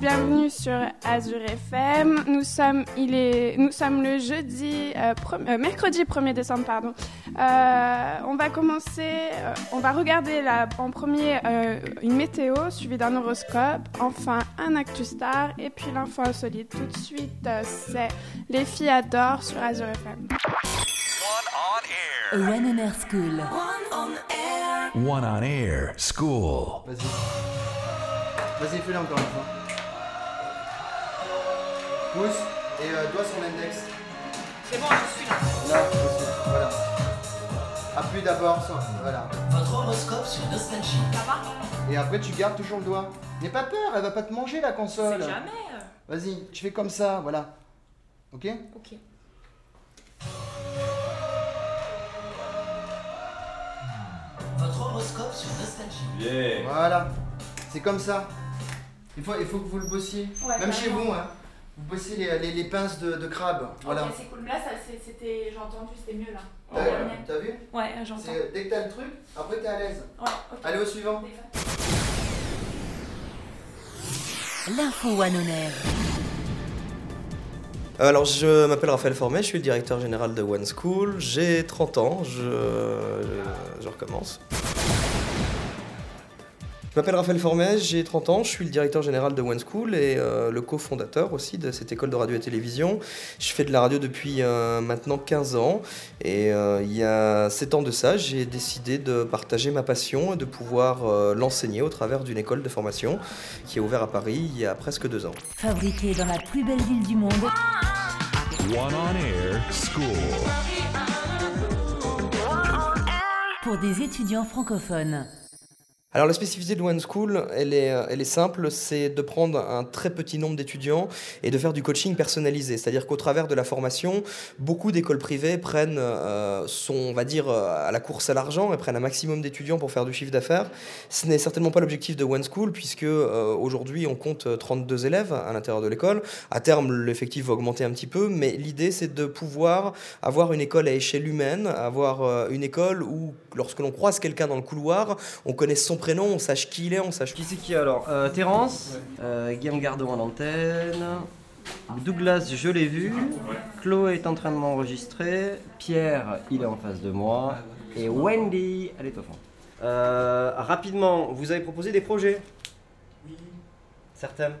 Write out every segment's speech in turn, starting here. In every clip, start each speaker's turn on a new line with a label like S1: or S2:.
S1: bienvenue sur Azure FM. Nous sommes, il est, nous sommes le jeudi, euh, pre- euh, mercredi 1er décembre, pardon. Euh, on va commencer, euh, on va regarder la- en premier euh, une météo suivie d'un horoscope, enfin un Actu Star et puis l'info insolite. Tout de suite, euh, c'est Les filles adorent sur Azure FM.
S2: One on Air School.
S3: One on Air School.
S4: Vas-y. Vas-y, fais-le encore une fois. Pouce et euh, doigt sur l'index.
S5: C'est bon, je suis là.
S4: Là, aussi. Voilà. Appuie d'abord sur. Voilà.
S2: Votre horoscope sur Nostalgie.
S5: Ça va?
S4: Et après, tu gardes toujours le doigt. N'aie pas peur, elle va pas te manger la
S5: C'est
S4: console.
S5: jamais. euh.
S4: Vas-y, tu fais comme ça, voilà. Ok?
S5: Ok.
S2: Votre horoscope sur Nostalgie.
S4: Voilà. C'est comme ça. Il faut, il faut que vous le bossiez.
S5: Ouais,
S4: Même chez
S5: carrément.
S4: vous, hein. Vous bossez les, les- les pinces de, de crabe. Voilà.
S5: Ok, c'est cool. Là, ça, c'est- c'était, j'ai entendu, c'était mieux là.
S4: T'as
S5: Ouais,
S4: t'as vu?
S5: Ouais, j'entends.
S4: C'est- Dès que t'as le truc, après t'es à l'aise.
S5: Ouais, ok.
S4: Allez au suivant.
S2: L'info One on Air.
S6: Alors, je m'appelle Raphaël Formet, je suis le directeur général de One School. J'ai 30 ans, je, je, je recommence. Je m'appelle Raphaël Formet, j'ai 30 ans, je suis le directeur général de One School et euh, le cofondateur aussi de cette école de radio et télévision. Je fais de la radio depuis euh, maintenant 15 ans et euh, il y a 7 ans de ça, j'ai décidé de partager ma passion et de pouvoir euh, l'enseigner au travers d'une école de formation qui est ouverte à Paris il y a presque deux ans.
S2: Fabriqué dans la plus belle ville du monde.
S3: One on Air School.
S2: Pour des étudiants francophones.
S6: Alors la spécificité de One School, elle est, euh, elle est simple, c'est de prendre un très petit nombre d'étudiants et de faire du coaching personnalisé. C'est-à-dire qu'au travers de la formation, beaucoup d'écoles privées prennent, euh, on va dire, euh, à la course à l'argent et prennent un maximum d'étudiants pour faire du chiffre d'affaires. Ce n'est certainement pas l'objectif de One School puisque euh, aujourd'hui on compte 32 élèves à l'intérieur de l'école. À terme, l'effectif va augmenter un petit peu, mais l'idée c'est de pouvoir avoir une école à échelle humaine, avoir une école où lorsque l'on croise quelqu'un dans le couloir, on connaisse son prénom, on sache qui il est, on sache
S7: Qui c'est qui alors? Euh, Terence, euh, Guillaume Gardon à l'antenne, Douglas je l'ai vu, Chloé est en train de m'enregistrer, Pierre il est en face de moi, et Wendy elle est au fond. Euh, rapidement, vous avez proposé des projets? Oui. Certains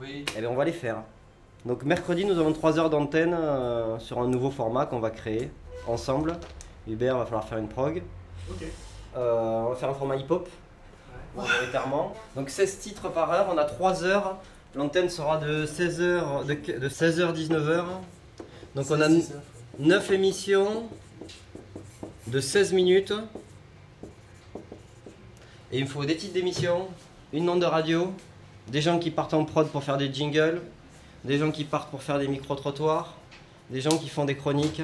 S7: Oui. Eh bien on va les faire. Donc mercredi nous avons 3 heures d'antenne euh, sur un nouveau format qu'on va créer ensemble. Hubert va falloir faire une prog. Euh, on va faire un format hip-hop majoritairement. Donc 16 titres par heure, on a 3 heures. L'antenne sera de 16h, de, de 16h 19h. Donc on a 9 émissions de 16 minutes. Et il me faut des titres d'émissions, une onde de radio, des gens qui partent en prod pour faire des jingles, des gens qui partent pour faire des micro-trottoirs, des gens qui font des chroniques.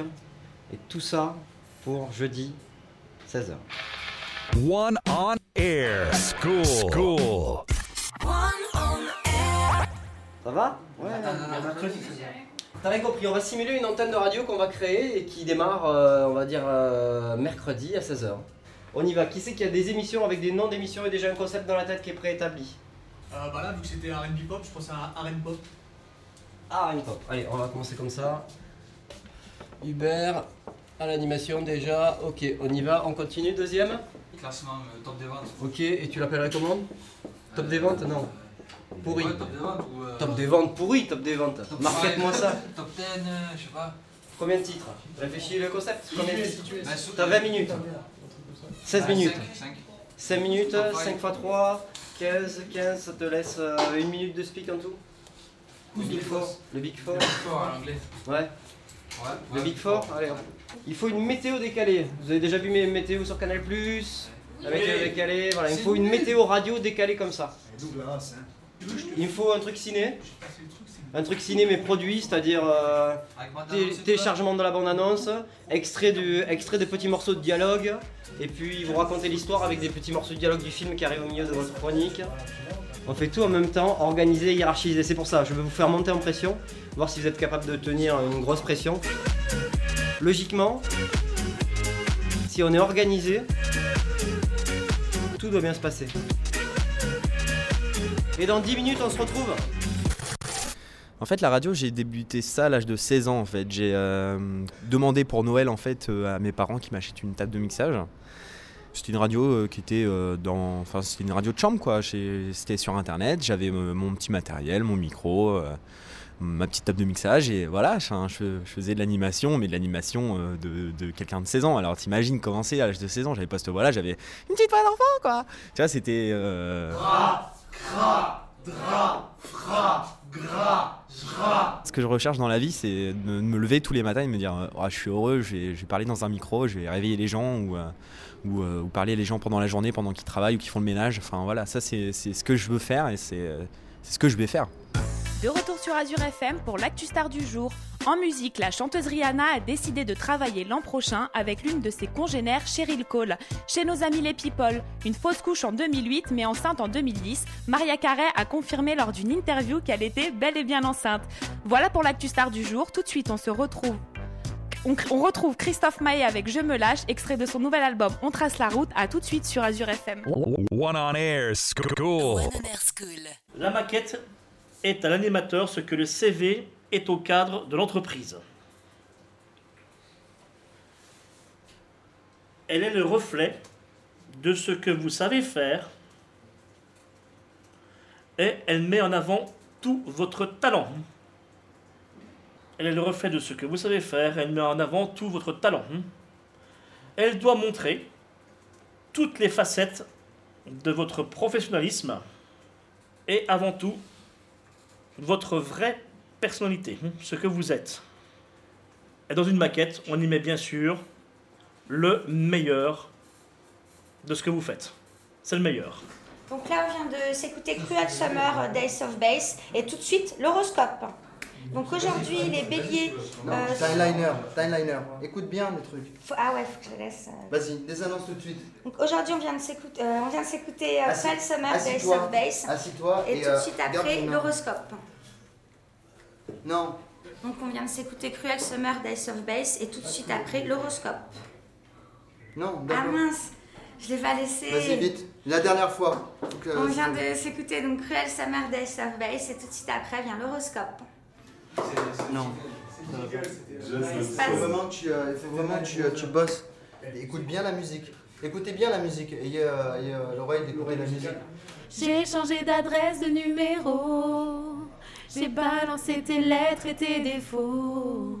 S7: Et tout ça pour jeudi 16h.
S3: One on Air School. School.
S7: Ça va? Ouais. T'avais compris, on va simuler une antenne de radio qu'on va créer et qui démarre, euh, on va dire, euh, mercredi à 16h. On y va. Qui c'est qui a des émissions avec des noms d'émissions et déjà un concept dans la tête qui est préétabli?
S8: Euh, bah là, vu que c'était R&B pop, je pense à R&B pop.
S7: Ah, une pop. Allez, on va commencer comme ça. Hubert, à l'animation déjà. Ok, on y va. On continue. Deuxième
S9: Classement euh, top des ventes.
S7: Ok, et tu l'appellerais comment? Top des ventes? Non. Pourri.
S9: Ouais, top des ventes ou. euh,
S7: Top des ventes pourri, top des ventes.
S9: top
S7: Marquette-moi ça.
S9: Top 10, euh, je sais pas.
S7: Combien de titres? Réfléchis le concept. Combien de titres
S9: Bah, sous-
S7: T'as 20 minutes. 16
S9: Ah,
S7: minutes.
S9: cinq, cinq.
S7: 5 minutes,
S9: Top five.
S7: 5 x 3, 15, 15, ça te laisse euh, une minute de speak en tout? Le Big Four Le Big Four
S9: Le Big Four en anglais.
S7: Ouais.
S9: Ouais.
S7: Le
S9: ouais,
S7: Big Four Allez. Il faut une météo décalée. Vous avez déjà vu mes météos sur Canal La météo décalée, voilà. Il me faut une météo radio décalée comme ça.
S8: Hein.
S7: Il me faut un truc ciné. Un truc ciné mais produit, c'est-à-dire euh, téléchargement de la bande-annonce, extrait, du, extrait de petits morceaux de dialogue, et puis vous racontez l'histoire avec des petits morceaux de dialogue du film qui arrivent au milieu de votre chronique. On fait tout en même temps, organisé, hiérarchisé. C'est pour ça, je vais vous faire monter en pression, voir si vous êtes capable de tenir une grosse pression. Logiquement, si on est organisé, tout doit bien se passer. Et dans 10 minutes, on se retrouve
S10: En fait, la radio, j'ai débuté ça à l'âge de 16 ans. En fait, j'ai euh, demandé pour Noël en fait euh, à mes parents qui m'achètent une table de mixage. C'était une radio euh, qui était dans, enfin c'était une radio de chambre quoi. C'était sur internet. J'avais mon petit matériel, mon micro, ma petite table de mixage et voilà. Je, faisais de l'animation, mais de l'animation euh, de, quelqu'un de 16 ans. Alors t'imagines commencer à l'âge de 16 ans, j'avais pas cette voix-là, j'avais une petite voix d'enfant quoi. Tu vois, c'était. euh, Ce que je recherche dans la vie, c'est de me, lever tous les matins et me dire euh, Ah, je suis heureux, je vais, parler dans un micro, je vais réveiller les gens ou, ou, parler les gens pendant la journée, pendant qu'ils travaillent ou qu'ils font le ménage. Enfin voilà, ça c'est ce que je veux faire et c'est ce que je vais faire.
S11: De retour sur Azure FM pour l'actu star du jour. En musique, la chanteuse Rihanna a décidé de travailler l'an prochain avec l'une de ses congénères, Cheryl Cole. Chez nos amis les People, une fausse couche en 2008 mais enceinte en 2010, Maria Carey a confirmé lors d'une interview qu'elle était bel et bien enceinte. Voilà pour l'actu star du jour. Tout de suite, on se retrouve. On, on retrouve Christophe Maé avec Je me lâche, extrait de son nouvel album On trace la route. À tout de suite sur Azure FM.
S3: One on air school.
S12: La maquette est à l'animateur ce que le CV est au cadre de l'entreprise. Elle est le reflet de ce que vous savez faire et elle met en avant tout votre talent. Elle est le reflet de ce que vous savez faire, elle met en avant tout votre talent. Elle doit montrer toutes les facettes de votre professionnalisme et avant tout votre vraie personnalité, hein, ce que vous êtes. Et dans une maquette, on y met bien sûr le meilleur de ce que vous faites. C'est le meilleur.
S13: Donc là, on vient de s'écouter Cruel Summer Days of Bass et tout de suite l'horoscope. Donc aujourd'hui, les béliers.
S4: Non,
S13: euh,
S4: timeliner, timeliner. Écoute bien les trucs.
S13: faut- Ah ouais, faut que je laisse. euh.
S4: Vas-y, des annonces tout de suite.
S13: Donc aujourd'hui, on vient de s'écouter, euh, on vient de s'écouter euh, Summer
S4: assis-toi,
S13: of Bass.
S4: assis-toi
S13: Et,
S4: et,
S13: tout de
S4: euh,
S13: suite après, l'horoscope.
S4: Non,
S13: Donc on vient de s'écouter Cruel Summer Days of Bass et tout de suite après, l'horoscope.
S4: non,
S13: Ah mince, je l'ai pas laissé.
S4: Vas-y, vite. La dernière fois.
S13: On vient de s'écouter donc Cruel Summer Days of Bass et tout de suite après vient l'horoscope.
S4: Non. Il faut vraiment que tu, euh, il faut vraiment que tu, euh, tu bosses. Écoute bien la musique. Écoutez bien la musique. Ayez, euh, ayez, euh, l'oreille d'écouter la musique.
S14: J'ai changé d'adresse, de numéro. J'ai balancé tes lettres et tes défauts.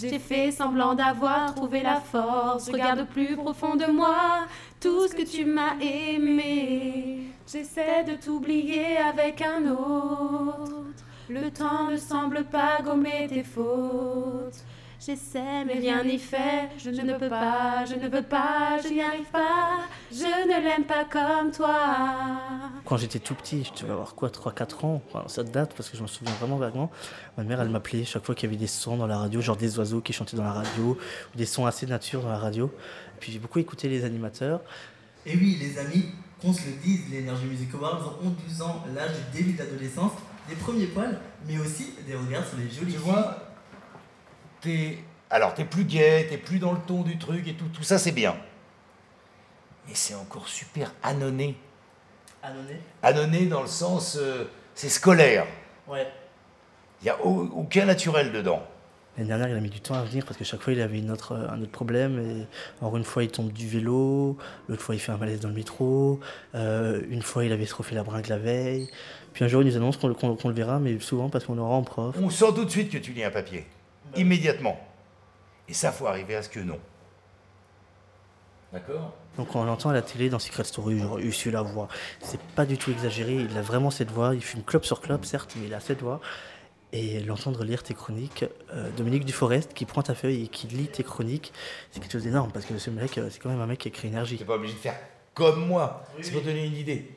S14: J'ai fait semblant d'avoir trouvé la force. Regarde plus profond de moi tout ce que tu m'as aimé. J'essaie de t'oublier avec un autre. Le temps ne semble pas gommer tes fautes. J'essaie, mais rien n'y fait. Je ne peux pas, je ne peux pas, je n'y arrive pas. Je ne l'aime pas comme toi.
S15: Quand j'étais tout petit, je devais avoir quoi, 3-4 ans, enfin, ça date parce que je me souviens vraiment vaguement. Ma mère, elle m'appelait chaque fois qu'il y avait des sons dans la radio, genre des oiseaux qui chantaient dans la radio, ou des sons assez nature dans la radio. Et puis j'ai beaucoup écouté les animateurs.
S16: Et oui, les amis, qu'on se le dise, l'énergie Music Awards ont 12 ans, l'âge du début de l'adolescence, des premiers poils, mais aussi des regards sur les jolies
S17: Tu vois, t'es. Alors, t'es plus gai, t'es plus dans le ton du truc et tout, tout ça, c'est bien. Mais c'est encore super anonné.
S16: Annonné
S17: Anonné dans le sens. euh, c'est scolaire.
S16: Ouais.
S17: Il n'y a au- aucun naturel dedans.
S15: L'année dernière, il a mis du temps à venir parce que chaque fois, il avait une autre, un autre problème. Et alors, une fois, il tombe du vélo, l'autre fois, il fait un malaise dans le métro, euh, une fois, il avait trop fait la bringue la veille. Puis un jour, il nous annonce qu'on le- le verra, mais souvent parce qu'on aura en prof.
S17: On sent tout de suite que tu lis un papier. Immédiatement. Et ça, faut arriver à ce que non. D'accord
S15: Donc quand on l'entend à la télé dans Secret Story, genre il suit la voix. C'est pas du tout exagéré, il a vraiment cette voix. Il fume clope sur clope, certes, mais il a cette voix. Et l'entendre lire tes chroniques, euh, Dominique Duforest qui prend ta feuille et qui lit tes chroniques, c'est quelque chose d'énorme parce que ce mec, euh, c'est quand même un mec qui a créé énergie.
S17: T'es pas obligé de faire comme moi. C'est pour donner une idée.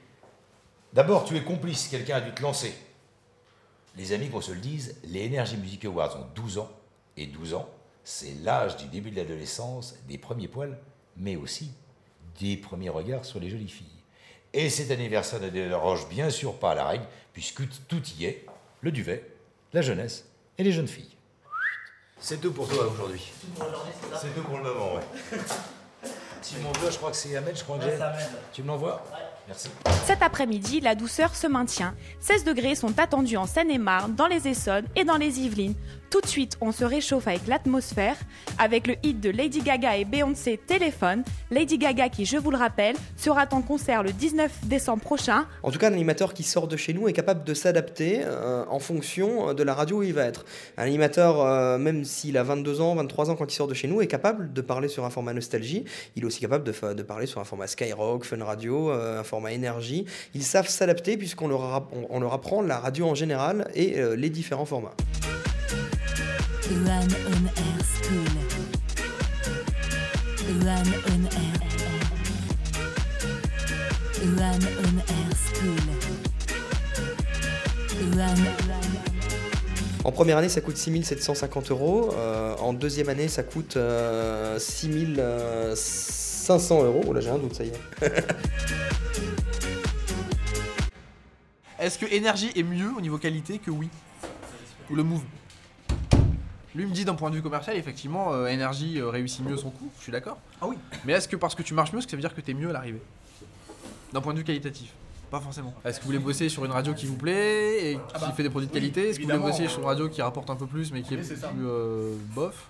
S17: D'abord, tu es complice, quelqu'un a dû te lancer. Les amis, qu'on se le dise, les Energy Music Awards ont 12 ans. Et 12 ans, c'est l'âge du début de l'adolescence, des premiers poils, mais aussi des premiers regards sur les jolies filles. Et cet anniversaire ne déroge bien sûr pas à la règle, puisque tout y est, le duvet, la jeunesse et les jeunes filles. C'est tout pour toi aujourd'hui. C'est tout pour le moment, ouais. Si mon doigt, je crois que c'est Ahmed, je crois que j'ai. Tu me l'envoies? Merci.
S11: Cet après-midi, la douceur se maintient. 16 degrés sont attendus en Seine-et-Marne, dans les Essonnes et dans les Yvelines. Tout de suite, on se réchauffe avec l'atmosphère, avec le hit de Lady Gaga et Beyoncé Téléphone. Lady Gaga, qui, je vous le rappelle, sera en concert le 19 décembre prochain.
S6: En tout cas, un animateur qui sort de chez nous est capable de s'adapter euh, en fonction de la radio où il va être. Un animateur, euh, même s'il a 22 ans, 23 ans quand il sort de chez nous, est capable de parler sur un format nostalgie. Il est aussi capable de, parler sur un format Skyrock, Fun Radio, euh, un format énergie. Ils savent s'adapter puisqu'on leur, apprend la radio en général et euh, les différents formats.
S2: One on Air School. One on Air. One on Air School. One.
S6: En première année, ça coûte 6750 euros. Euh, en deuxième année, ça coûte euh, 6500 euros. Oh là, j'ai un doute, ça y est.
S18: Est-ce que Energy est mieux au niveau qualité que oui? Ou le Move Lui me dit d'un point de vue commercial, effectivement, euh, Energy euh, réussit mieux son coup, je suis d'accord. Ah oui. Mais est-ce que parce que tu marches mieux, ça veut dire que t'es mieux à l'arrivée? D'un point de vue qualitatif Pas forcément. Est-ce que vous voulez bosser sur une radio qui vous plaît et qui
S8: Ah bah,
S18: fait des produits de
S8: oui,
S18: qualité? Est-ce que vous voulez
S8: évidemment.
S18: bosser sur une radio qui rapporte un peu plus mais qui est
S8: Oui, c'est ça.
S18: plus euh, bof?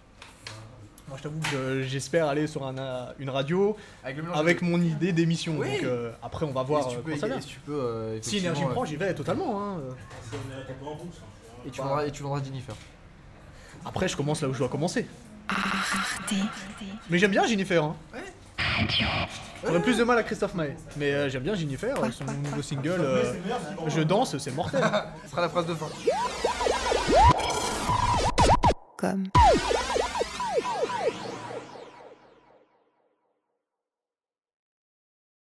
S8: Moi, je t'avoue que j'espère aller sur un, euh, une radio
S18: Avec le mélange
S8: avec mon idée d'émission.
S18: Oui.
S8: Donc euh, après, on va voir
S18: si tu
S8: euh,
S18: peux
S8: comment ça
S18: si tu peux, euh,
S8: si
S18: effectivement,
S8: Énergie
S18: euh,
S8: prend, j'y vais totalement. hein.
S18: Et tu vendras, et tu vendras Jennifer.
S8: Après, je commence là où je dois commencer. Mais j'aime bien Jennifer. Hein. J'aurais plus de mal à Christophe Maé. Mais euh, j'aime bien Jennifer, euh, son nouveau single. euh, je danse, c'est mortel.
S18: Ce sera la phrase de fin.
S19: Comme.